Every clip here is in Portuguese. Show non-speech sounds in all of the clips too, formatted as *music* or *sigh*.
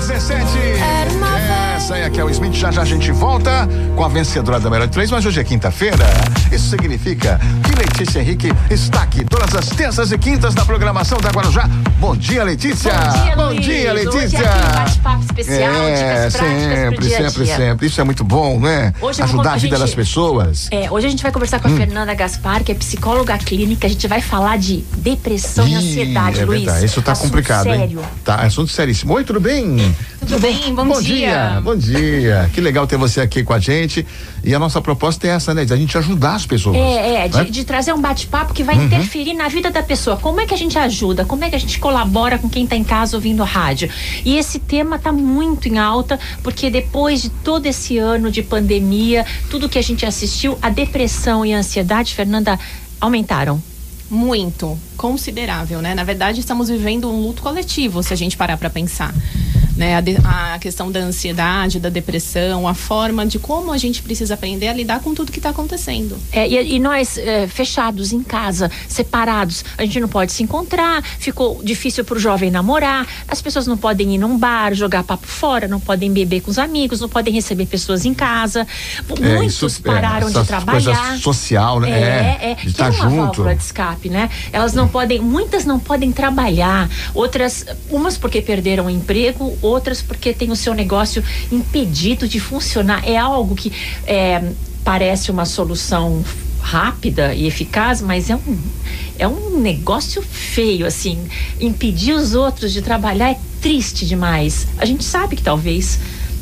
17. Essa aí aqui é o Smith. Já já a gente volta com a vencedora da melhor de três, mas hoje é quinta-feira. Isso significa que Letícia Henrique está aqui todas as terças e quintas na programação da Guarujá. Bom dia, Letícia. Bom dia, Luiz. Letícia. Hoje é bate-papo especial, é, dicas sempre, dia a sempre, dia. sempre. Isso é muito bom, né? Hoje Ajudar contar- a vida a gente- das pessoas. É, hoje a gente vai conversar com a Fernanda Gaspar, que é psicóloga clínica. A gente vai falar de depressão e Ih, ansiedade, é Luiz. Isso tá Assunto complicado, sério. hein? Tá, assunto seríssimo. Oi, tudo bem? Tudo bem? Bom, Bom dia. Bom dia. Que legal ter você aqui com a gente. E a nossa proposta é essa, né? De a gente ajudar as pessoas. É, é, né? de, de trazer um bate-papo que vai Uhum. interferir na vida da pessoa. Como é que a gente ajuda? Como é que a gente colabora com quem está em casa ouvindo rádio? E esse tema está muito em alta, porque depois de todo esse ano de pandemia, tudo que a gente assistiu, a depressão e a ansiedade, Fernanda, aumentaram. Muito, considerável, né? Na verdade, estamos vivendo um luto coletivo, se a gente parar para pensar. Né? A, de- a questão da ansiedade, da depressão, a forma de como a gente precisa aprender a lidar com tudo que está acontecendo. É, e, e nós é, fechados em casa, separados, a gente não pode se encontrar, ficou difícil para o jovem namorar, as pessoas não podem ir num bar, jogar papo fora, não podem beber com os amigos, não podem receber pessoas em casa. É, Muitos isso, é, pararam essa de trabalhar. Coisa social, né? É, é, De que estar é uma junto. válvula de escape, né? Elas não podem, muitas não podem trabalhar, outras, umas porque perderam o emprego, outras porque tem o seu negócio impedido de funcionar. É algo que é, parece uma solução rápida e eficaz, mas é um, é um negócio feio, assim. Impedir os outros de trabalhar é triste demais. A gente sabe que talvez,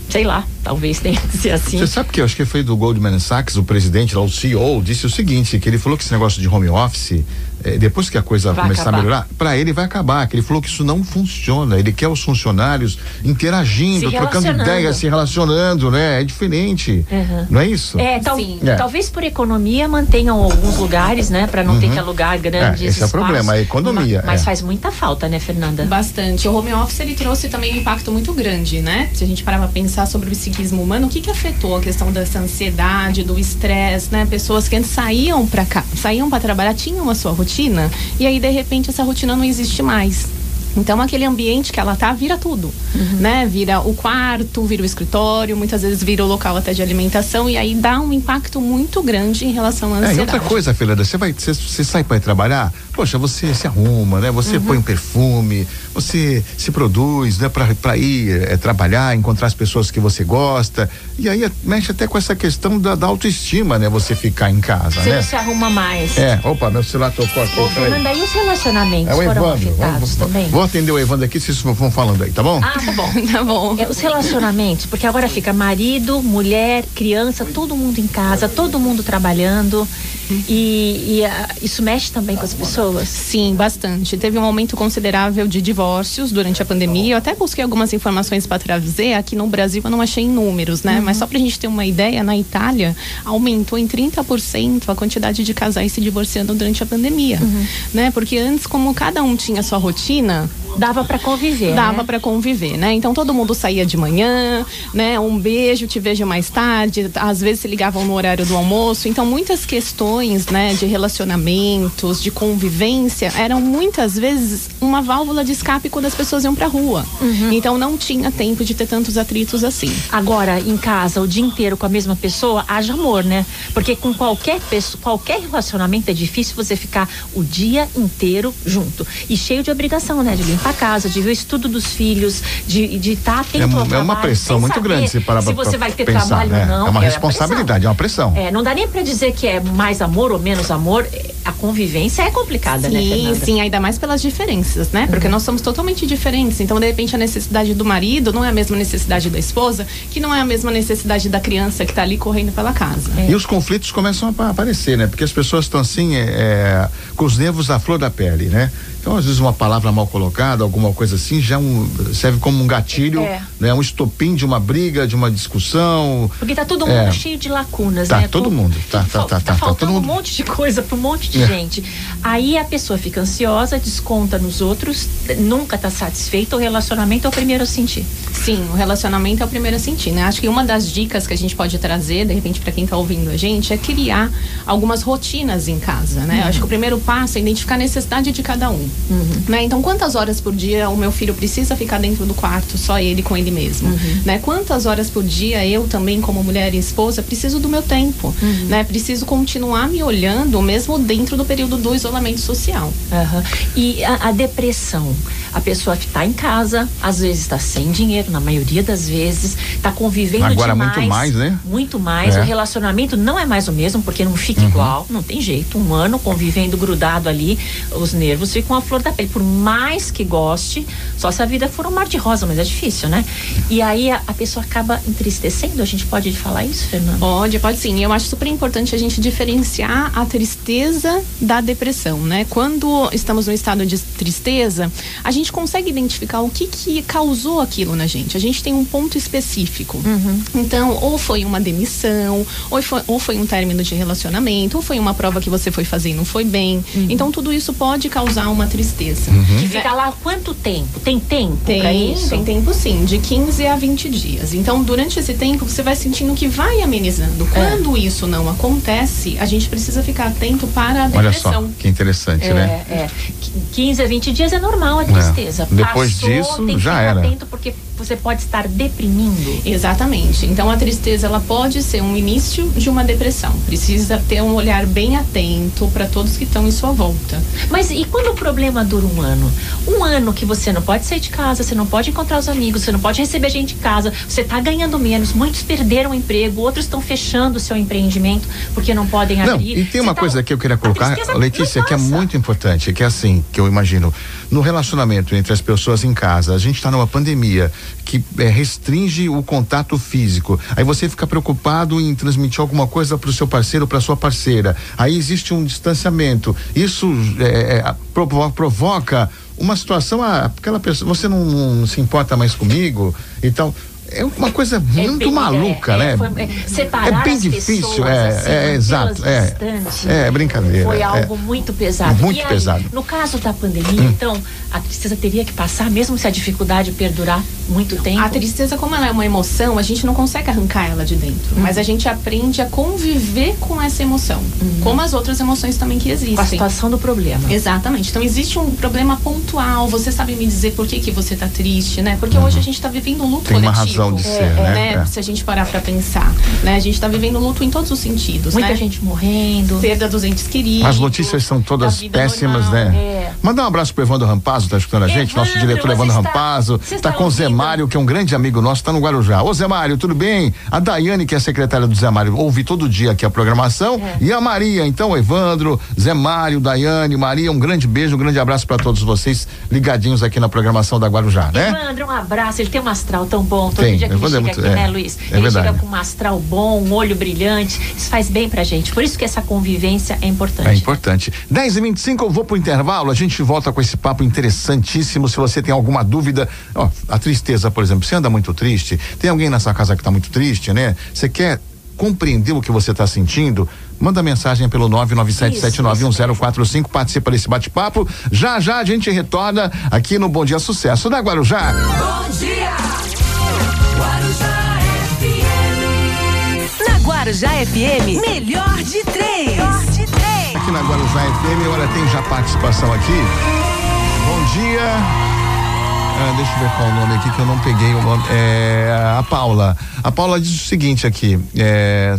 sei lá, talvez tenha que ser assim. Você sabe que eu acho que foi do Goldman Sachs, o presidente lá, o CEO, disse o seguinte, que ele falou que esse negócio de home office, eh, depois que a coisa Vai começar acabar. a melhorar, para ele vai acabar, que ele falou que isso não funciona, ele quer os funcionários interagindo, trocando ideias, se relacionando, né? É diferente. Uhum. Não é isso? É, tal- Sim. É. talvez por economia mantenham alguns lugares, né, para não ter que alugar grandes É, esse é o espaços. problema, a economia, Ma- Mas é. faz muita falta, né, Fernanda? Bastante. O home office ele trouxe também um impacto muito grande, né? Se a gente parar para pensar sobre o humano, o que que afetou a questão dessa ansiedade, do estresse, né? Pessoas que antes saíam para cá, saíam para trabalhar, tinham a sua rotina e aí de repente essa rotina não existe mais. Então aquele ambiente que ela tá vira tudo, né? Vira o quarto, vira o escritório, muitas vezes vira o local até de alimentação e aí dá um impacto muito grande em relação à É, e ansiedade. outra coisa, Fernanda, você vai, você, você sai para ir trabalhar, poxa, você se arruma, né? Você põe um perfume, você se produz, né? Para ir eh, trabalhar, encontrar as pessoas que você gosta. E aí eh, mexe até com essa questão da, da autoestima, né? Você ficar em casa, Você né? não se arruma mais. É, opa, meu celular tocou aqui. Ô. Fernanda, e os relacionamentos É o foram Evandro. afetados Vamos- também? Vou atender o Evandro aqui, vocês vão falando aí, tá bom? Ah, tá bom. *laughs* tá bom. É, os relacionamentos, porque agora fica marido, mulher, criança, todo mundo em casa, todo mundo trabalhando. E, e, ah, isso mexe também com as pessoas. Sim, bastante. Teve um aumento considerável de divórcios durante a pandemia. Eu até busquei algumas informações para trazer. Aqui no Brasil eu não achei em números, né? Mas só pra gente ter uma ideia, na Itália aumentou em 30% a quantidade de casais se divorciando durante a pandemia, né? Porque antes, como cada um tinha sua rotina, time. Dava pra conviver. dava né? pra conviver, né? Então todo mundo saía de manhã, né? Um beijo, te vejo mais tarde. Às vezes se ligavam no horário do almoço. Então muitas questões, né? De relacionamentos, de convivência, eram muitas vezes uma válvula de escape quando as pessoas iam pra rua. Então não tinha tempo de ter tantos atritos assim. Agora, em casa, o dia inteiro com a mesma pessoa, haja amor, né? Porque com qualquer pessoa, qualquer relacionamento é difícil você ficar o dia inteiro junto. E cheio de obrigação, né? De limpar a casa, de ver o estudo dos filhos, de estar tá atento É, ao uma- é uma trabalho, pressão muito grande se parar se você pra vai ter pensar, trabalho né? ou não. É uma a responsabilidade, é uma pressão. É, não dá nem pra dizer que é mais amor ou menos amor. É, A convivência é complicada, né, Sim, Fernanda? sim, ainda mais pelas diferenças, né? Porque nós somos totalmente diferentes. Então, de repente, a necessidade do marido não é a mesma necessidade da esposa, que não é a mesma necessidade da criança que tá ali correndo pela casa. E os conflitos começam a apa- aparecer, né? Porque as pessoas estão assim, é, é, com os nervos à flor da pele, né? Então, às vezes, uma palavra mal colocada, alguma coisa assim, já um- serve como um gatilho, É. né? Um estopim de uma briga, de uma discussão. Porque tá todo É. mundo cheio de lacunas, Tá, né? todo mundo. Tá, tá, tá, tá, tá, faltando todo um monte de coisa pra um monte de É. gente. Aí a pessoa fica ansiosa, desconta nos outros, nunca tá satisfeita, o relacionamento é o primeiro a sentir. Sim, o relacionamento é o primeiro a sentir, né? Acho que uma das dicas que a gente pode trazer, de repente, para quem tá ouvindo a gente, é criar algumas rotinas em casa, né? Acho que o primeiro passo é identificar a necessidade de cada um. Uhum. Né? Então, quantas horas por dia o meu filho precisa ficar dentro do quarto, só ele com ele mesmo? Uhum. Né? Quantas horas por dia eu também, como mulher e esposa, preciso do meu tempo? Uhum. Né? Preciso continuar me olhando mesmo dentro do período do isolamento social. E a, a depressão? A pessoa que está em casa, às vezes está sem dinheiro, na maioria das vezes, está convivendo Agora demais. muito mais, né? Muito mais. É. O relacionamento não é mais o mesmo, porque não fica uhum. igual, não tem jeito. Um ano convivendo grudado ali, os nervos ficam a flor da pele. Por mais que goste, só se a vida for um mar de rosa, mas é difícil, né? E aí a, a pessoa acaba entristecendo. A gente pode falar isso, Fernanda? Pode, pode sim. Eu acho super importante a gente diferenciar a tristeza da depressão, né? Quando estamos no estado de tristeza, a gente consegue identificar o que que causou aquilo na gente. A gente tem um ponto específico. Uhum. Então, ou foi uma demissão, ou foi, ou foi um término de relacionamento, ou foi uma prova que você foi fazer e não foi bem. Uhum. Então, tudo isso pode causar uma tristeza. Uhum. E fica lá quanto tempo? Tem tempo tem, isso? Tem tempo sim, de 15 a 20 dias. Então, durante esse tempo, você vai sentindo que vai amenizando. É. Quando é. isso não acontece, a gente precisa ficar atento para a depressão. Olha só, que interessante, é, né? É. 15 a 20 dias é normal a tristeza. É. Depois Passou, disso, tem que já ficar era. atento porque você pode estar deprimindo. Exatamente. Então a tristeza ela pode ser um início de uma depressão. Precisa ter um olhar bem atento para todos que estão em sua volta. Mas e quando o problema dura um ano? Um ano que você não pode sair de casa, você não pode encontrar os amigos, você não pode receber gente em casa, você está ganhando menos, muitos perderam o emprego, outros estão fechando o seu empreendimento porque não podem não, abrir. E tem uma tá, coisa que eu queria colocar, Letícia, que é muito importante, que é assim, que eu imagino, no relacionamento entre as pessoas em casa, a gente está numa pandemia que é, restringe o contato físico. Aí você fica preocupado em transmitir alguma coisa para o seu parceiro, para sua parceira. Aí existe um distanciamento. Isso é, é provoca, uma situação, ah, aquela pessoa, você não, não, se importa mais comigo e tal é uma coisa é muito bem, maluca, é, né? Foi, é, separar é bem difícil, pessoas, é, assim, é, exato, é, é brincadeira. Foi é. algo muito pesado. Muito aí, pesado. No caso da pandemia, hum. então, a tristeza teria que passar, mesmo se a dificuldade perdurar muito tempo. A tristeza, como ela é uma emoção, a gente não consegue arrancar ela de dentro, hum. mas a gente aprende a conviver com essa emoção, hum. como as outras emoções também que existem. Com a situação do problema. Exatamente. Então existe um problema pontual. Você sabe me dizer por que que você está triste, né? Porque hoje a gente está vivendo um luto Tem coletivo. Razão de ser, né? né? É. Se a gente parar para pensar, né? A gente está vivendo luto em todos os sentidos, Muita né? gente morrendo, perda dos entes queridos. As notícias são todas péssimas, normal, né? É. Mandar um abraço pro Evandro Rampazzo, tá escutando a gente? Evandro, Nosso diretor Evandro está, Rampazzo. Tá com o Zé Mário, que é um grande amigo nosso, tá no Guarujá. Ô Zé Mário, tudo bem? A Daiane, que é a secretária do Zé Mário, ouve todo dia aqui a programação. É. E a Maria, então, Evandro, Zé Mário, Daiane, Maria, um grande beijo, um grande abraço para todos vocês ligadinhos aqui na programação da Guarujá, né? Evandro, um abraço. Ele tem um astral tão bom. Todo tem, dia que ele é chega muito, aqui, é, né, Luiz? É ele verdade. chega com um astral bom, um olho brilhante. Isso faz bem pra gente. Por isso que essa convivência é importante. É importante. 10 e 25 eu vou pro intervalo, a gente volta com esse papo interessantíssimo. Se você tem alguma dúvida, ó, a tristeza, por exemplo, você anda muito triste, tem alguém na sua casa que tá muito triste, né? Você quer compreender o que você está sentindo? Manda mensagem pelo 997791045, participa desse bate-papo. Já já a gente retorna aqui no Bom Dia Sucesso da Guarujá. Bom dia! Guarujá FM. Na Guarujá FM, melhor de três. Melhor de três. Aqui na Guarujá FM, olha, tem já participação aqui. Bom dia. Ah, deixa eu ver qual o nome aqui que eu não peguei o nome. É, a Paula. A Paula diz o seguinte aqui. É,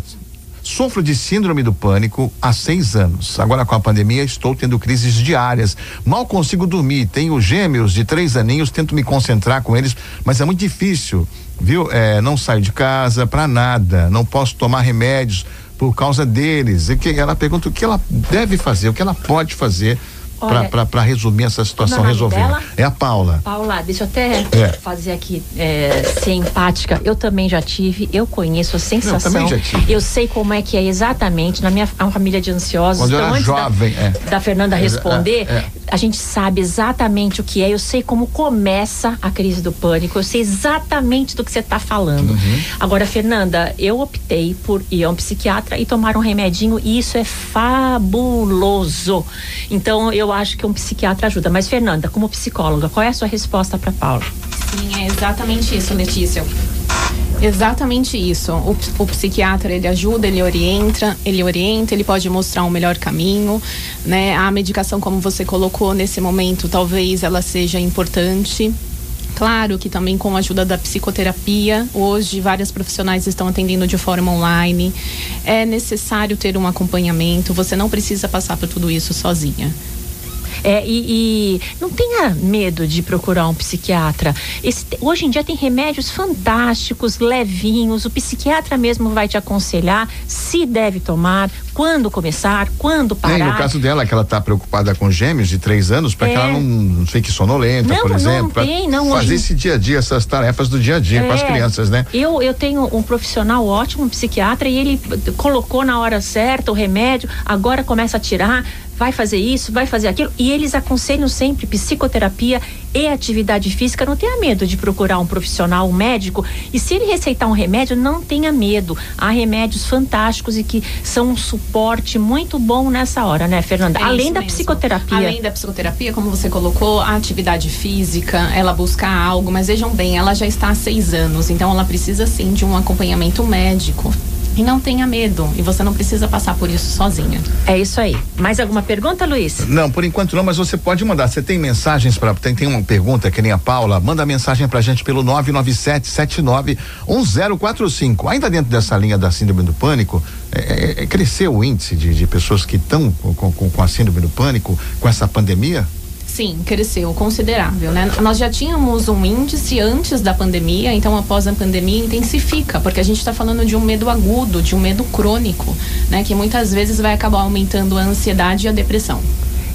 Sofro de síndrome do pânico há seis anos. Agora, com a pandemia, estou tendo crises diárias. Mal consigo dormir. Tenho gêmeos de três aninhos, tento me concentrar com eles, mas é muito difícil, viu? É, não saio de casa para nada. Não posso tomar remédios por causa deles. E que ela pergunta o que ela deve fazer, o que ela pode fazer para resumir essa situação, resolver. Dela? É a Paula. Paula, deixa eu até É. fazer aqui, é, ser empática. Eu também já tive, eu conheço a sensação. também já tive. Eu sei como é que é exatamente. Na minha uma família de ansiosos. Quando eu então, era antes jovem, da, é. da Fernanda É, responder, é, é. a gente sabe exatamente o que é. Eu sei como começa a crise do pânico. Eu sei exatamente do que você está falando. Uhum. Agora, Fernanda, eu optei por ir a um psiquiatra e tomar um remedinho e isso é fabuloso. Então, eu acho que um psiquiatra ajuda. Mas, Fernanda, como psicóloga, qual é a sua resposta para Paula? Sim, é exatamente isso, Letícia. Exatamente isso. O, o, psiquiatra ele ajuda, ele orienta, ele orienta, ele pode mostrar um melhor caminho, né? A medicação, como você colocou nesse momento, talvez ela seja importante. Claro que também com a ajuda da psicoterapia, hoje várias profissionais estão atendendo de forma online. É necessário ter um acompanhamento, você não precisa passar por tudo isso sozinha. É, e, e, não tenha medo de procurar um psiquiatra. Esse, hoje em dia tem remédios fantásticos, levinhos. O psiquiatra mesmo vai te aconselhar se deve tomar, quando começar, quando parar. E no caso dela, que ela está preocupada com gêmeos de três anos, para é. que ela não, não fique sonolenta, não, por exemplo. Não tem, não. Fazer hoje... esse dia a dia, essas tarefas do dia a dia é. com as é. crianças, né? Eu, eu tenho um profissional ótimo, um psiquiatra, e ele colocou na hora certa o remédio, agora começa a tirar vai fazer isso, vai fazer aquilo. E eles aconselham sempre psicoterapia e atividade física. Não tenha medo de procurar um profissional, um médico. E se ele receitar um remédio, não tenha medo. Há remédios fantásticos e que são um suporte muito bom nessa hora, né, Fernanda? É Além da mesmo. psicoterapia. Além da psicoterapia, como você colocou, a atividade física, ela busca algo, mas vejam bem, ela já está há seis anos, então ela precisa sim de um acompanhamento médico. E não tenha medo. E você não precisa passar por isso sozinha. É isso aí. Mais alguma pergunta, Luiz? Não, por enquanto não, mas você pode mandar. Você tem mensagens para tem, tem uma pergunta que nem a Paula, manda mensagem pra gente pelo 997791045. Ainda dentro dessa linha da síndrome do pânico, é, é, é cresceu o índice de, de pessoas que estão com, com, com a síndrome do pânico com essa pandemia? Sim, cresceu considerável, né? Nós já tínhamos um índice antes da pandemia, então após a pandemia intensifica, porque a gente está falando de um medo agudo, de um medo crônico, né? Que muitas vezes vai acabar aumentando a ansiedade e a depressão.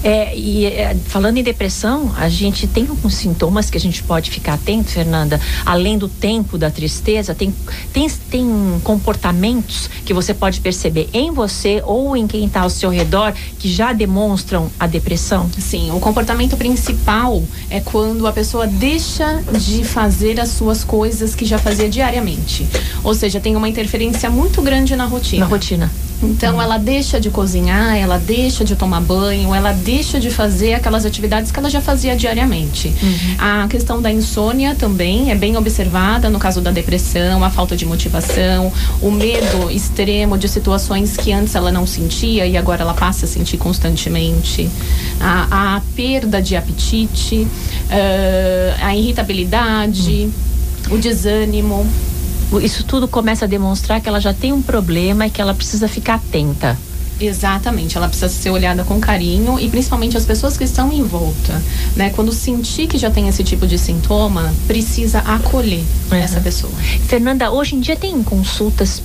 É, e é, falando em depressão, a gente tem alguns sintomas que a gente pode ficar atento, Fernanda. Além do tempo da tristeza, tem, tem, tem comportamentos que você pode perceber em você ou em quem está ao seu redor que já demonstram a depressão? Sim, o comportamento principal é quando a pessoa deixa de fazer as suas coisas que já fazia diariamente. Ou seja, tem uma interferência muito grande na rotina. Na rotina. Então, ela deixa de cozinhar, ela deixa de tomar banho, ela deixa de fazer aquelas atividades que ela já fazia diariamente. Uhum. A questão da insônia também é bem observada no caso da depressão, a falta de motivação, o medo extremo de situações que antes ela não sentia e agora ela passa a sentir constantemente. A, a perda de apetite, uh, a irritabilidade, uhum. o desânimo isso tudo começa a demonstrar que ela já tem um problema e que ela precisa ficar atenta. Exatamente, ela precisa ser olhada com carinho e principalmente as pessoas que estão em volta, né? Quando sentir que já tem esse tipo de sintoma, precisa acolher uhum. essa pessoa. Fernanda, hoje em dia tem consultas,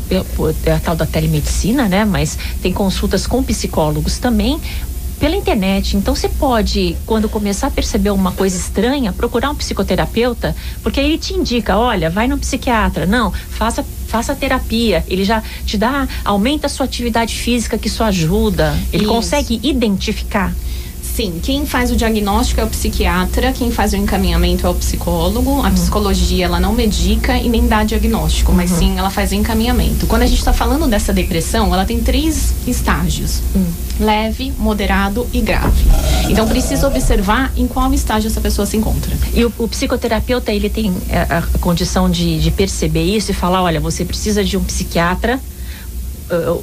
a tal da telemedicina, né? Mas tem consultas com psicólogos também pela internet. Então você pode, quando começar a perceber uma coisa estranha, procurar um psicoterapeuta, porque ele te indica, olha, vai no psiquiatra, não, faça faça terapia, ele já te dá, aumenta a sua atividade física, que isso ajuda. Ele isso. consegue identificar. Sim, quem faz o diagnóstico é o psiquiatra, quem faz o encaminhamento é o psicólogo. A uhum. psicologia, ela não medica e nem dá diagnóstico, mas uhum. sim ela faz o encaminhamento. Quando a gente está falando dessa depressão, ela tem três estágios: uhum. leve, moderado e grave. Então precisa observar em qual estágio essa pessoa se encontra. E o, o psicoterapeuta, ele tem a, é, a condição de, de perceber isso e falar: olha, você precisa de um psiquiatra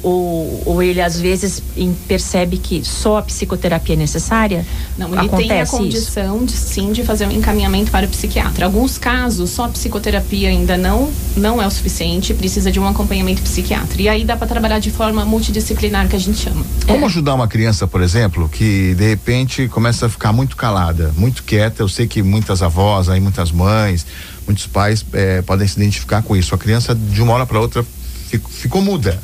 ou, ou ele às vezes percebe que só a psicoterapia é necessária? Não, ele Acontece tem a condição de sim de fazer um encaminhamento para o psiquiatra. Alguns casos só a psicoterapia ainda não não é o suficiente, precisa de um acompanhamento psiquiatra. E aí dá para trabalhar de forma multidisciplinar que a gente chama. Como é. ajudar uma criança, por exemplo, que de repente começa a ficar muito calada, muito quieta? Eu sei que muitas avós, aí muitas mães, muitos pais eh, podem se identificar com isso. A criança de uma hora para outra ficou, ficou muda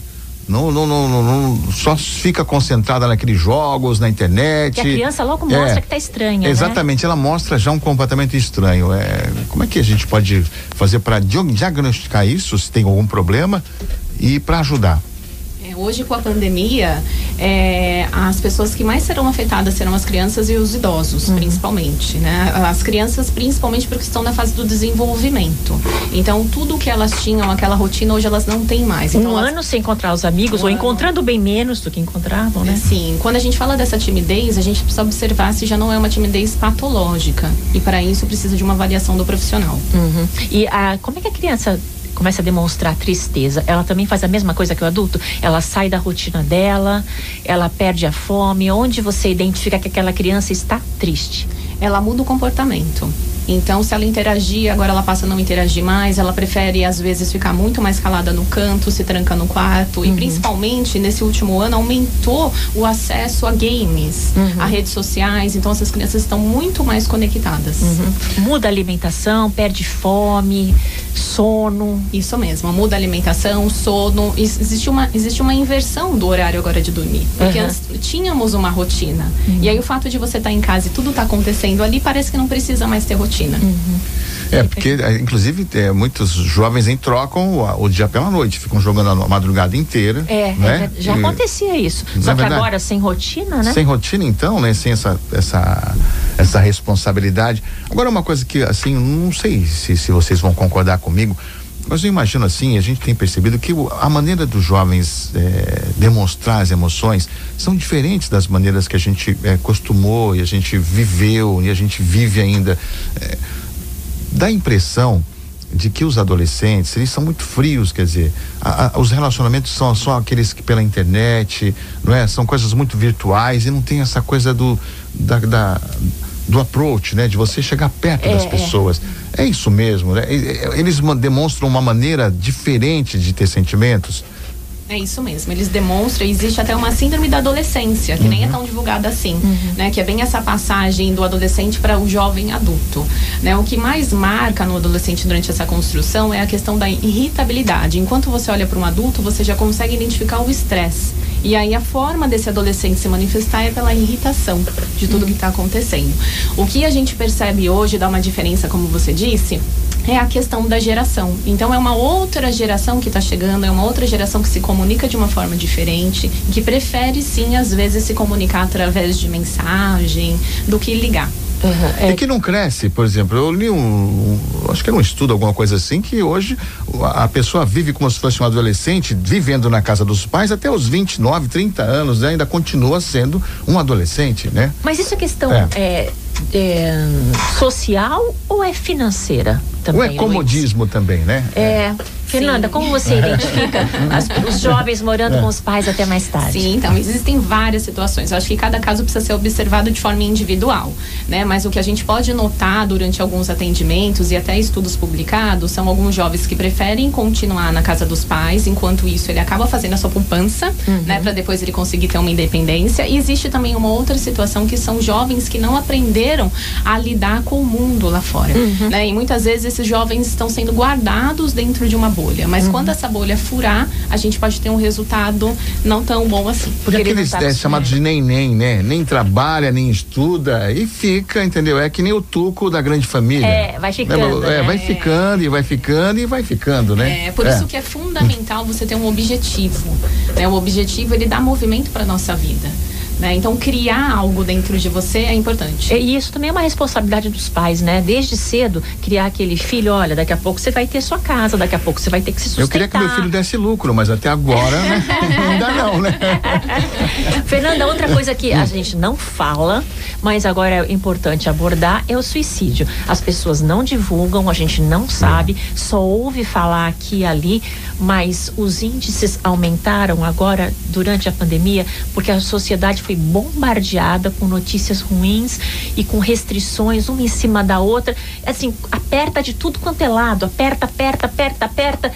não, não, não, não, só fica concentrada naqueles jogos, na internet. E a criança logo mostra é, que está estranha. Né? Exatamente, né? ela mostra já um comportamento estranho. É, como é que a gente pode fazer para diagnosticar isso, se tem algum problema, e para ajudar? Hoje com a pandemia, é, as pessoas que mais serão afetadas serão as crianças e os idosos, uhum. principalmente, né? As crianças, principalmente porque estão na fase do desenvolvimento. Então, tudo que elas tinham, aquela rotina, hoje elas não têm mais. Então, um elas... ano sem encontrar os amigos, um ou ano... encontrando bem menos do que encontravam, né? Sim. Quando a gente fala dessa timidez, a gente precisa observar se já não é uma timidez patológica. E para isso precisa de uma avaliação do profissional. Uhum. E a, como é que a criança começa a demonstrar tristeza, ela também faz a mesma coisa que o adulto? Ela sai da rotina dela, ela perde a fome. Onde você identifica que aquela criança está triste? Ela muda o comportamento. Então, se ela interagir, agora ela passa a não interagir mais, ela prefere às vezes ficar muito mais calada no canto, se tranca no quarto. Uhum. E principalmente nesse último ano aumentou o acesso a games, uhum. a redes sociais. Então, essas crianças estão muito mais conectadas. Uhum. Muda a alimentação, perde fome, sono. Isso mesmo, muda a alimentação, sono. Existe uma, existe uma inversão do horário agora de dormir. Porque antes tínhamos uma rotina. Uhum. E aí o fato de você estar tá em casa e tudo está acontecendo ali, parece que não precisa mais ter rotina Uhum. É, porque, é, inclusive, é, muitos jovens em trocam o, o, dia pela noite, ficam jogando a madrugada inteira. É, né? é já e, acontecia isso. Só é que verdade? agora sem rotina, né? Sem rotina, então, né? Sem essa, essa, essa responsabilidade. Agora, uma coisa que, assim, não sei se, se vocês vão concordar comigo, mas eu imagino assim, a gente tem percebido que a maneira dos jovens é, demonstrar as emoções são diferentes das maneiras que a gente é, costumou e a gente viveu e a gente vive ainda. É, dá a impressão de que os adolescentes eles são muito frios, quer dizer, a, a, os relacionamentos são só aqueles que pela internet, não é? São coisas muito virtuais e não tem essa coisa do da, da do approach, né? De você chegar perto é, das é. pessoas. É. é. isso mesmo, né? Eles demonstram uma maneira diferente de ter sentimentos. É isso mesmo, eles demonstram, existe até uma síndrome da adolescência, que uhum. nem é tão divulgada assim, uhum. né? Que é bem essa passagem do adolescente para o jovem adulto, né? O que mais marca no adolescente durante essa construção é a questão da irritabilidade. Enquanto você olha para um adulto, você já consegue identificar o estresse. E aí a forma desse adolescente se manifestar é pela irritação de tudo que está acontecendo. O que a gente percebe hoje dá uma diferença, como você disse, é a questão da geração. Então é uma outra geração que está chegando, é uma outra geração que se comunica de uma forma diferente, que prefere sim às vezes se comunicar através de mensagem do que ligar. Uhum, é. E que não cresce, por exemplo, eu li um, um, acho que era um estudo, alguma coisa assim, que hoje a pessoa vive como se fosse um adolescente, vivendo na casa dos pais até os 29, 30 anos, né? ainda continua sendo um adolescente, né? Mas isso é questão é. É, é, social ou é financeira? Também, ou é comodismo Luiz? também, né? É. Fernanda, como você identifica *laughs* as, os jovens morando é. com os pais até mais tarde? Sim, então existem várias situações. Eu acho que cada caso precisa ser observado de forma individual, né? Mas o que a gente pode notar durante alguns atendimentos e até estudos publicados são alguns jovens que preferem continuar na casa dos pais, enquanto isso ele acaba fazendo a sua poupança, uhum. né, para depois ele conseguir ter uma independência. E existe também uma outra situação que são jovens que não aprenderam a lidar com o mundo lá fora, uhum. né? E muitas vezes esses jovens estão sendo guardados dentro de uma bolha bolha. Mas uhum. quando essa bolha furar, a gente pode ter um resultado não tão bom assim. Porque aqueles tá é, chamados de nem-nem, né? Nem trabalha, nem estuda e fica, entendeu? É que nem o tuco da grande família. É, vai ficando. É, né? vai ficando e vai ficando e vai ficando, né? É, por é. isso que é fundamental você ter um objetivo. Né? O objetivo, ele dá movimento para nossa vida. Né? Então, criar algo dentro de você é importante. E isso também é uma responsabilidade dos pais, né? Desde cedo, criar aquele filho, olha, daqui a pouco você vai ter sua casa, daqui a pouco você vai ter que se sustentar. Eu queria que meu filho desse lucro, mas até agora, né? *laughs* ainda não, né? *laughs* Fernanda, outra coisa que a gente não fala, mas agora é importante abordar, é o suicídio. As pessoas não divulgam, a gente não sabe, só ouve falar aqui e ali, mas os índices aumentaram agora durante a pandemia, porque a sociedade foi bombardeada com notícias ruins e com restrições uma em cima da outra. Assim, aperta de tudo quanto é lado, aperta, aperta, aperta, aperta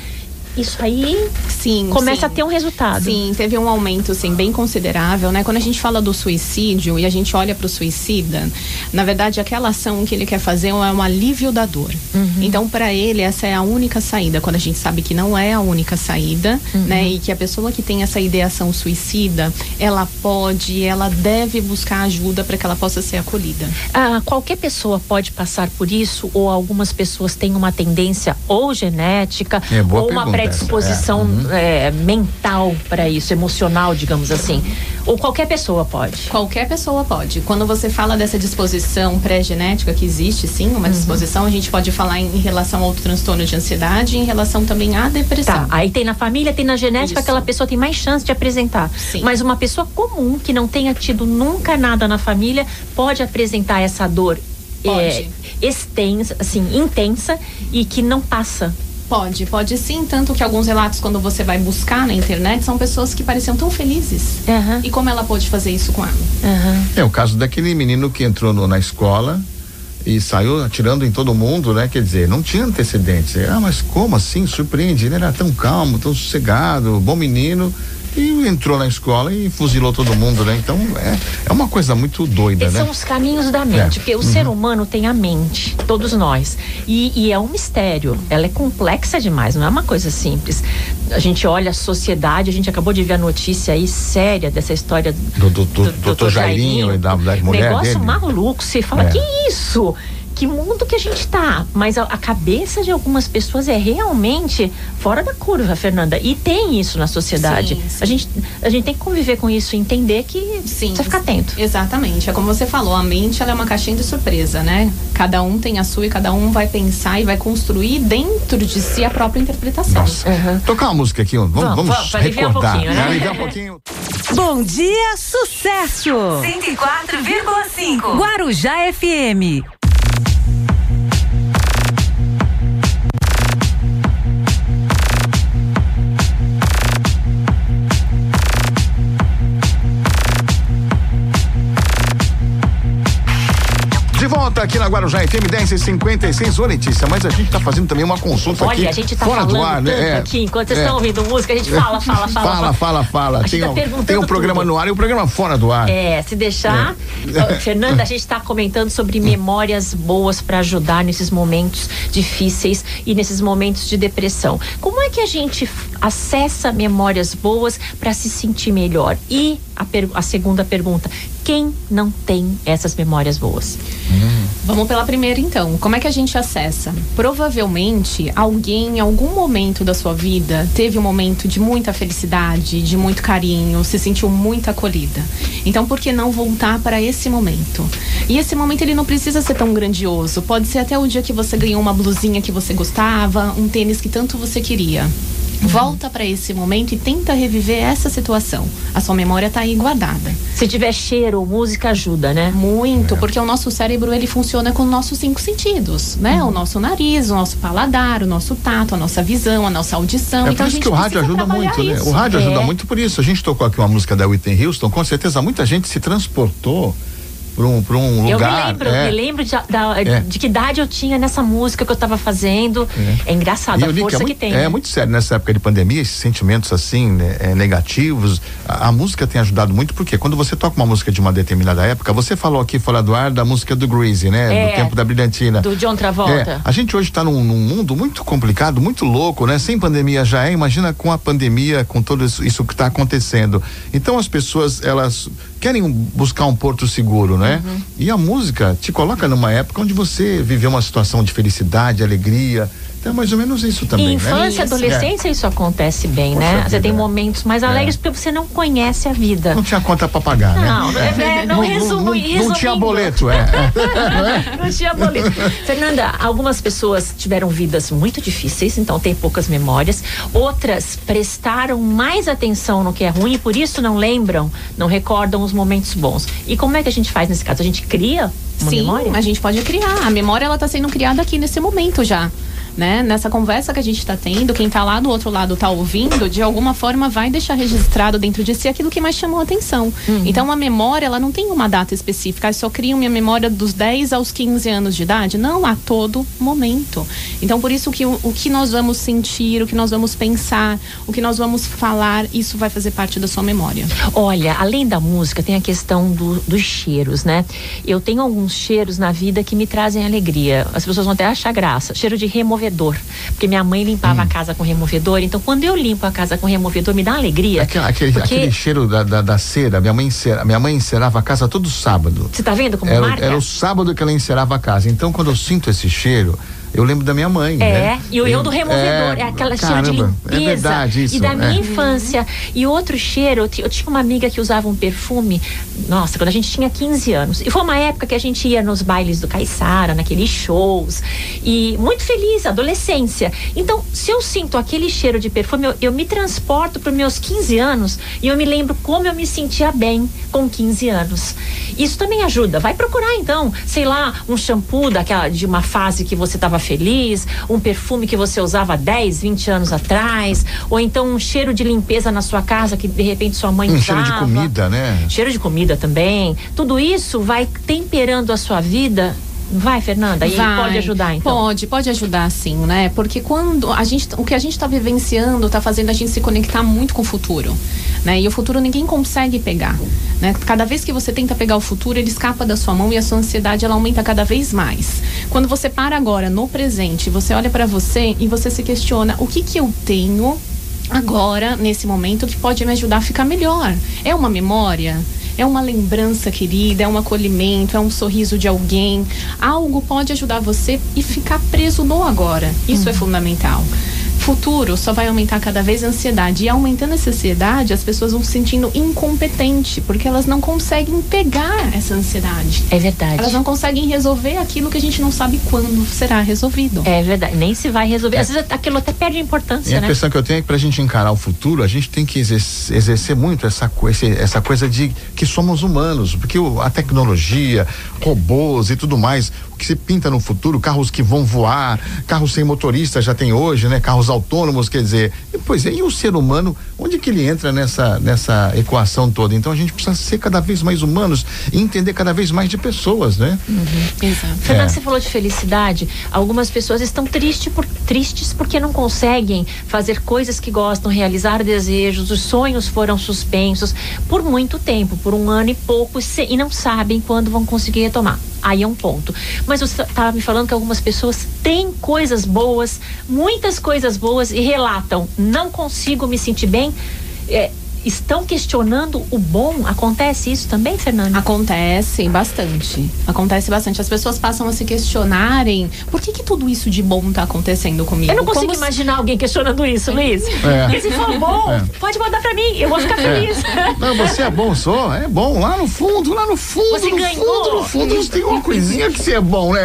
isso aí sim, começa sim. a ter um resultado. Sim, teve um aumento sim, bem considerável, né? Quando a gente fala do suicídio e a gente olha para o suicida, na verdade aquela ação que ele quer fazer é um alívio da dor. Uhum. Então para ele essa é a única saída, quando a gente sabe que não é a única saída, uhum. né? E que a pessoa que tem essa ideação suicida, ela pode, ela deve buscar ajuda para que ela possa ser acolhida. Ah, qualquer pessoa pode passar por isso ou algumas pessoas têm uma tendência ou genética é, ou uma pré predisposição é. Uhum. é, mental para isso, emocional, digamos assim. Ou qualquer pessoa pode? Qualquer pessoa pode. Quando você fala dessa disposição pré-genética, que existe sim uma uhum. disposição, a gente pode falar em, em, relação ao transtorno de ansiedade e em relação também à depressão. Tá, aí tem na família, tem na genética, isso. aquela pessoa tem mais chance de apresentar. Sim. Mas uma pessoa comum que não tenha tido nunca nada na família pode apresentar essa dor é, extensa, assim, intensa e que não passa Pode, pode sim, tanto que alguns relatos quando você vai buscar na internet são pessoas que pareciam tão felizes. Aham. E como ela pôde fazer isso com ela? Aham. É o caso daquele menino que entrou no- na escola e saiu atirando em todo mundo, né? Quer dizer, não tinha antecedentes. Ah, mas como assim? Surpreende. Ele era tão calmo, tão sossegado, bom menino. E entrou na escola e fuzilou todo mundo, né? Então é, é uma coisa muito doida, Esses né? são os caminhos da mente, É. porque o ser humano tem a mente, todos nós. E, e é um mistério. Ela é complexa demais, não é uma coisa simples. A gente olha a sociedade, a gente acabou de ver a notícia aí séria dessa história Do- do- do- doutor Jairinho e da- da mulher Negócio dele. maluco. Você fala, É. que isso? Que mundo que a gente tá? Mas a, a cabeça de algumas pessoas é realmente fora da curva, Fernanda. E tem isso na sociedade. Sim, sim. A, gente, a gente tem que conviver com isso, entender que Sim. precisa ficar atento. Exatamente. É como você falou, a mente ela é uma caixinha de surpresa, né? Cada um tem a sua e cada um vai pensar e vai construir dentro de si a própria interpretação. Nossa. Uhum. Tocar uma música aqui, vamos, Vamos, vamos, aliviar um recordar. pouquinho, né? Um pouquinho. Bom dia, sucesso! 104,5. Guarujá FM. Volta aqui na Guarujá FM 10 e 56 Ô Letícia, mas a gente tá fazendo também uma consulta aqui. Olha, a gente tá fora falando do ar, né? É, aqui, enquanto vocês é. estão ouvindo música, a gente fala, fala, fala. Fala, fala, fala. Tem, tá um- tem um programa no ar e um programa fora do ar. É, se deixar. Ó, Fernanda, a gente está comentando sobre memórias boas para ajudar nesses momentos difíceis e nesses momentos de depressão. Como é que a gente acessa memórias boas para se sentir melhor? E a, a segunda pergunta: quem não tem essas memórias boas? Vamos pela primeira então. Como é que a gente acessa? Provavelmente alguém em algum momento da sua vida teve um momento de muita felicidade, de muito carinho, se sentiu muito acolhida. Então por que não voltar para esse momento? E esse momento ele não precisa ser tão grandioso. Pode ser até o dia que você ganhou uma blusinha que você gostava, um tênis que tanto você queria. Volta para esse momento e tenta reviver essa situação. A sua memória tá aí guardada. Se tiver cheiro, música ajuda, né? Muito, porque o nosso cérebro ele funciona com os nossos cinco sentidos, né? Uhum. O nosso nariz, o nosso paladar, o nosso tato, a nossa visão, a nossa audição. É então por a isso gente que o rádio ajuda muito, né? isso. O rádio ajuda É. muito por isso. A gente tocou aqui uma música da Whitney Houston, com certeza muita gente se transportou para um, pra um Eu lugar. me lembro, é. me lembro de, da- É. de que idade eu tinha nessa música que eu estava fazendo. É, engraçado E a eu li força que, que, é muito, tem. É né? muito sério nessa época de pandemia, esses sentimentos assim, né, é, negativos. A, a música tem ajudado muito, porque quando você toca uma música de uma determinada época, você falou aqui fora do ar da música do Greasy, né? É, do tempo da brilhantina. Do John Travolta. É, a gente hoje está num, num mundo muito complicado, muito louco, né? Sem pandemia já é, imagina com a pandemia, com tudo isso, isso que está acontecendo. Então as pessoas, elas querem um- buscar um porto seguro, né? Uhum. E a música te coloca numa época onde você viveu uma situação de felicidade, alegria. É mais ou menos isso também, Em infância, né? adolescência, isso acontece bem, Poxa né? Você vida, tem é. momentos mais alegres porque você não conhece a vida. Não tinha conta para pagar, né? Não, não, é- não, resumo, não, não tinha boleto, é. *laughs* Não tinha boleto. Fernanda, algumas pessoas tiveram vidas muito difíceis, então tem poucas memórias. Outras prestaram mais atenção no que é ruim e por isso não lembram, não recordam os momentos bons. E como é que a gente faz nesse caso? A gente cria uma Sim, memória? a gente pode criar. A memória ela tá sendo criada aqui nesse momento já. Né? Nessa conversa que a gente está tendo, quem está lá do outro lado está ouvindo, de alguma forma vai deixar registrado dentro de si aquilo que mais chamou a atenção. Uhum. Então a memória, ela não tem uma data específica, eu só crio minha memória dos 10 aos 15 anos de idade. Não, a todo momento. Então por isso que o, o que nós vamos sentir, o que nós vamos pensar, o que nós vamos falar, isso vai fazer parte da sua memória. Olha, além da música, tem a questão do- dos cheiros, né? Eu tenho alguns cheiros na vida que me trazem alegria. As pessoas vão até achar graça. Cheiro de removedor. Porque minha mãe limpava Hum. a casa com removedor. Então, quando eu limpo a casa com removedor, me dá alegria. Aquele, aquele, porque aquele cheiro da, da, da cera, minha mãe, encera, minha mãe encerava a casa todo sábado. Você tá vendo como Era, marca? era o sábado que ela encerava a casa. Então, quando eu sinto esse cheiro, eu lembro da minha mãe. É, né? e o eu do removedor, é, aquela cheiro de caramba, limpeza. É verdade isso. E da minha é. infância. E outro cheiro, eu, eu tinha uma amiga que usava um perfume, nossa, quando a gente tinha 15 anos. E foi uma época que a gente ia nos bailes do Caiçara, naqueles shows. E muito feliz, adolescência. Então, se eu sinto aquele cheiro de perfume, eu, eu me transporto para meus 15 anos e eu me lembro como eu me sentia bem com 15 anos. Isso também ajuda. Vai procurar então, sei lá, um shampoo daquela de uma fase que você estava estava feliz, um perfume que você usava 10, 20 anos atrás, ou então um cheiro de limpeza na sua casa que de repente sua mãe Um usava. cheiro de comida, né? Cheiro de comida também. Tudo isso vai temperando a sua vida. Vai, Fernanda? E Vai. pode ajudar, então? Pode, pode ajudar sim, né? Porque quando a gente, o que a gente está vivenciando está fazendo a gente se conectar muito com o futuro, né? E o futuro ninguém consegue pegar, né? Cada vez que você tenta pegar o futuro, ele escapa da sua mão e a sua ansiedade ela aumenta cada vez mais. Quando você para agora no presente, você olha para você e você se questiona o que que eu tenho agora nesse momento que pode me ajudar a ficar melhor. É uma memória? É uma lembrança querida, é um acolhimento, é um sorriso de alguém. Algo pode ajudar você e ficar preso no agora. Isso é fundamental. Futuro só vai aumentar cada vez a ansiedade. E aumentando essa ansiedade, as pessoas vão se sentindo incompetente, porque elas não conseguem pegar essa ansiedade. É verdade. Elas não conseguem resolver aquilo que a gente não sabe quando será resolvido. É verdade. Nem se vai resolver. Às vezes aquilo até perde E importância, a né? impressão que eu tenho é que pra gente encarar o futuro, a gente tem que exercer, exercer muito essa, essa coisa de que somos humanos, porque a tecnologia, robôs e tudo mais, o que se pinta no futuro, carros que vão voar, carros sem motorista já tem hoje, né? Carros autônomos, quer dizer, e, pois é, e o ser humano, onde que ele entra nessa, nessa equação toda? Então a gente precisa ser cada vez mais humanos e entender cada vez mais de pessoas, né? Exato. Fernanda, É. você falou de felicidade. Algumas pessoas estão tristes, por, tristes porque não conseguem fazer coisas que gostam, realizar desejos, os sonhos foram suspensos por muito tempo, por um ano e pouco, se- e não sabem quando vão conseguir retomar. Aí é um ponto. Mas você estava me falando que algumas pessoas têm coisas boas, muitas coisas boas, e relatam: não consigo me sentir bem. É, estão questionando o bom. Acontece isso também, Fernanda? Acontece bastante. Acontece bastante. As pessoas passam a se questionarem por que, que tudo isso de bom tá acontecendo comigo? Eu não consigo Como se- imaginar alguém questionando isso, Luiz. É. Luiz, se for bom, É. pode mandar pra mim, eu vou ficar feliz. Não, você é bom, sou, é bom. Lá no fundo, lá no fundo, Você no ganhou. fundo, no fundo, você tem uma coisinha que você é bom, né?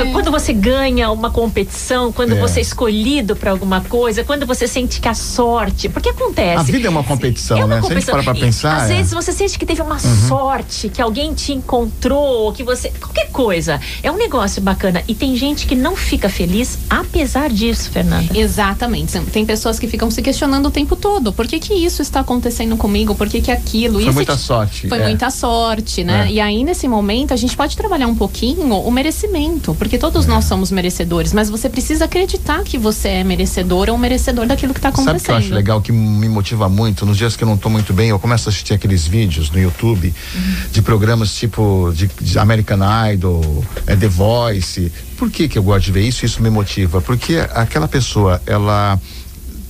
É, Quando você ganha uma competição, quando É. você é escolhido pra alguma coisa, quando você sente que a sorte. Porque acontece. A vida é uma competição, É uma né? Se a gente competição. para pra E, pensar. Às é. Uhum. vezes você sente que teve uma sorte, que alguém te encontrou, que você. qualquer coisa. É um negócio bacana. E tem gente que não fica feliz apesar disso, Fernanda. Exatamente. Tem pessoas que ficam se questionando o tempo todo. Por que, que isso está acontecendo comigo? Por que, que aquilo? Foi isso muita te- sorte. Foi é. muita sorte, né? É. E aí, nesse momento, a gente pode trabalhar um pouquinho o merecimento, porque todos É. nós somos merecedores, mas você precisa acreditar que você é merecedor ou merecedor daquilo que está Sabe o acontecendo. que eu acho legal, que me motiva muito? Nos dias que eu não tô muito bem, eu começo a assistir aqueles vídeos no YouTube de programas tipo de, de American Idol, é, The Voice. Por que que eu gosto de ver isso? Isso me motiva. Porque aquela pessoa, ela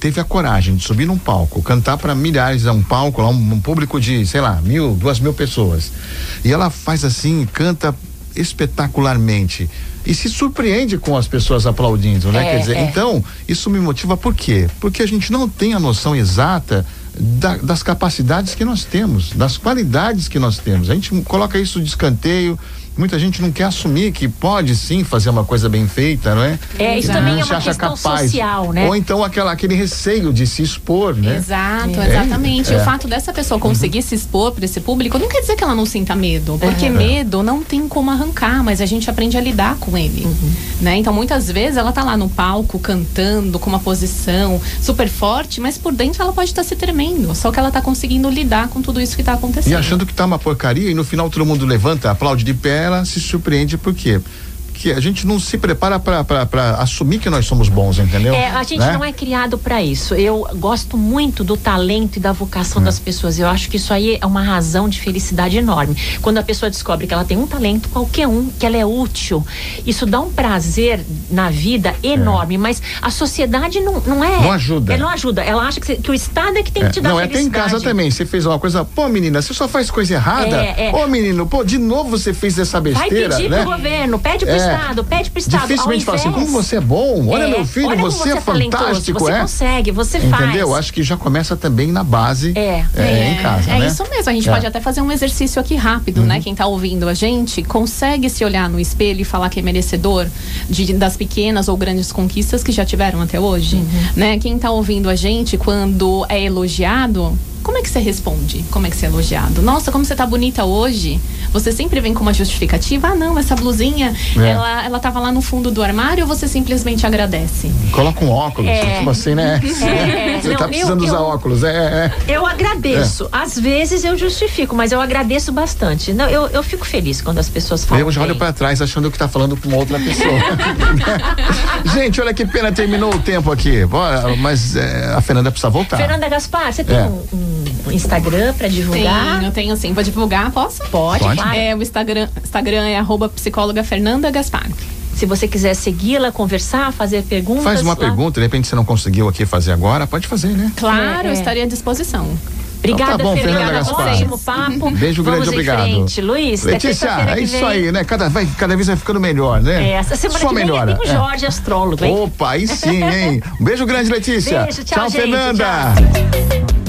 teve a coragem de subir num palco, cantar para milhares, é um palco lá, um, um público de, sei lá, mil, duas mil pessoas. E ela faz assim, canta espetacularmente. E se surpreende com as pessoas aplaudindo, né? É, Quer dizer, é. então, isso me motiva por quê? Porque a gente não tem a noção exata da- das capacidades que nós temos, das qualidades que nós temos. A gente coloca isso de escanteio. Muita gente não quer assumir que pode sim fazer uma coisa bem feita, não é? É, isso Exato. também é Não se uma acha questão capaz. social, né? Ou então aquela, aquele receio de se expor, né? Exato, É. exatamente. E É. o fato dessa pessoa conseguir se expor para esse público não quer dizer que ela não sinta medo, porque medo não tem como arrancar, mas a gente aprende a lidar com ele, né? Então muitas vezes ela tá lá no palco cantando com uma posição super forte, mas por dentro ela pode estar se tremendo, só que ela tá conseguindo lidar com tudo isso que tá acontecendo. E achando que tá uma porcaria e no final todo mundo levanta, aplaude de pé, ela se surpreende por quê? Que a gente não se prepara para assumir que nós somos bons, entendeu? É, a gente Né? não é criado para isso. Eu gosto muito do talento e da vocação É. das pessoas. Eu acho que isso aí é uma razão de felicidade enorme. Quando a pessoa descobre que ela tem um talento, qualquer um, que ela é útil, isso dá um prazer na vida enorme. Mas a sociedade não, não é. Não ajuda. Ela não ajuda. Ela acha que, que o Estado é que tem É, que te dar não, é até em felicidade. casa também. Você fez uma coisa, pô, menina, você só faz coisa errada. É, é. Ô, menino, pô, de novo você fez essa Vai besteira, pedir né? pro governo, pede pro É. Estado, pede pro Estado. Dificilmente fala assim, como você é bom, olha É, meu filho, olha como você, é talentoso, fantástico, você é. consegue, você faz. Entendeu? Acho que já começa também na base, É. em casa, é né? isso mesmo. A gente É. pode até fazer um exercício aqui rápido, Uhum. né? Quem tá ouvindo a gente consegue se olhar no espelho e falar que é merecedor de, das pequenas ou grandes conquistas que já tiveram até hoje, Uhum. né? Quem tá ouvindo a gente quando é elogiado como é que você responde? Como é que você é elogiado? Nossa, como você tá bonita hoje? Você sempre vem com uma justificativa? Ah, não, essa blusinha, É. ela, ela tava lá no fundo do armário ou você simplesmente agradece? Coloca um óculos, É. tipo assim, né? É, Você não, tá eu- precisando eu- usar óculos, é, é. Eu agradeço. Às vezes eu justifico, mas eu agradeço bastante. Não, eu, eu fico feliz quando as pessoas falam. Eu já olho pra trás achando que tá falando com uma outra pessoa. *laughs* Gente, olha que pena, terminou o tempo aqui. Mas é, a Fernanda precisa voltar. Fernanda Gaspar, você tem É. um, um Instagram pra divulgar? Tenho, tenho sim. Vou divulgar, posso? Pode, Pode. claro. É, o Instagram, Instagram é arroba psicóloga Fernanda Gaspar. Se você quiser segui-la, conversar, fazer perguntas. Faz uma lá. pergunta, de repente você não conseguiu aqui fazer agora, pode fazer, né? Claro, É, é. estaria à disposição. Obrigada, Então tá bom, Fernanda. Fernanda Gaspar. Ótimo papo. Beijo Vamos grande, em obrigado. Frente. Luiz, Letícia, é isso vem. aí, né? Cada, vai, cada vez vai ficando melhor, né? É, essa semana Só que vem melhora. tem o é. Jorge, astrólogo, hein? Opa, aí sim, hein? Um beijo grande, Letícia. Beijo, tchau, gente, Fernanda. tchau.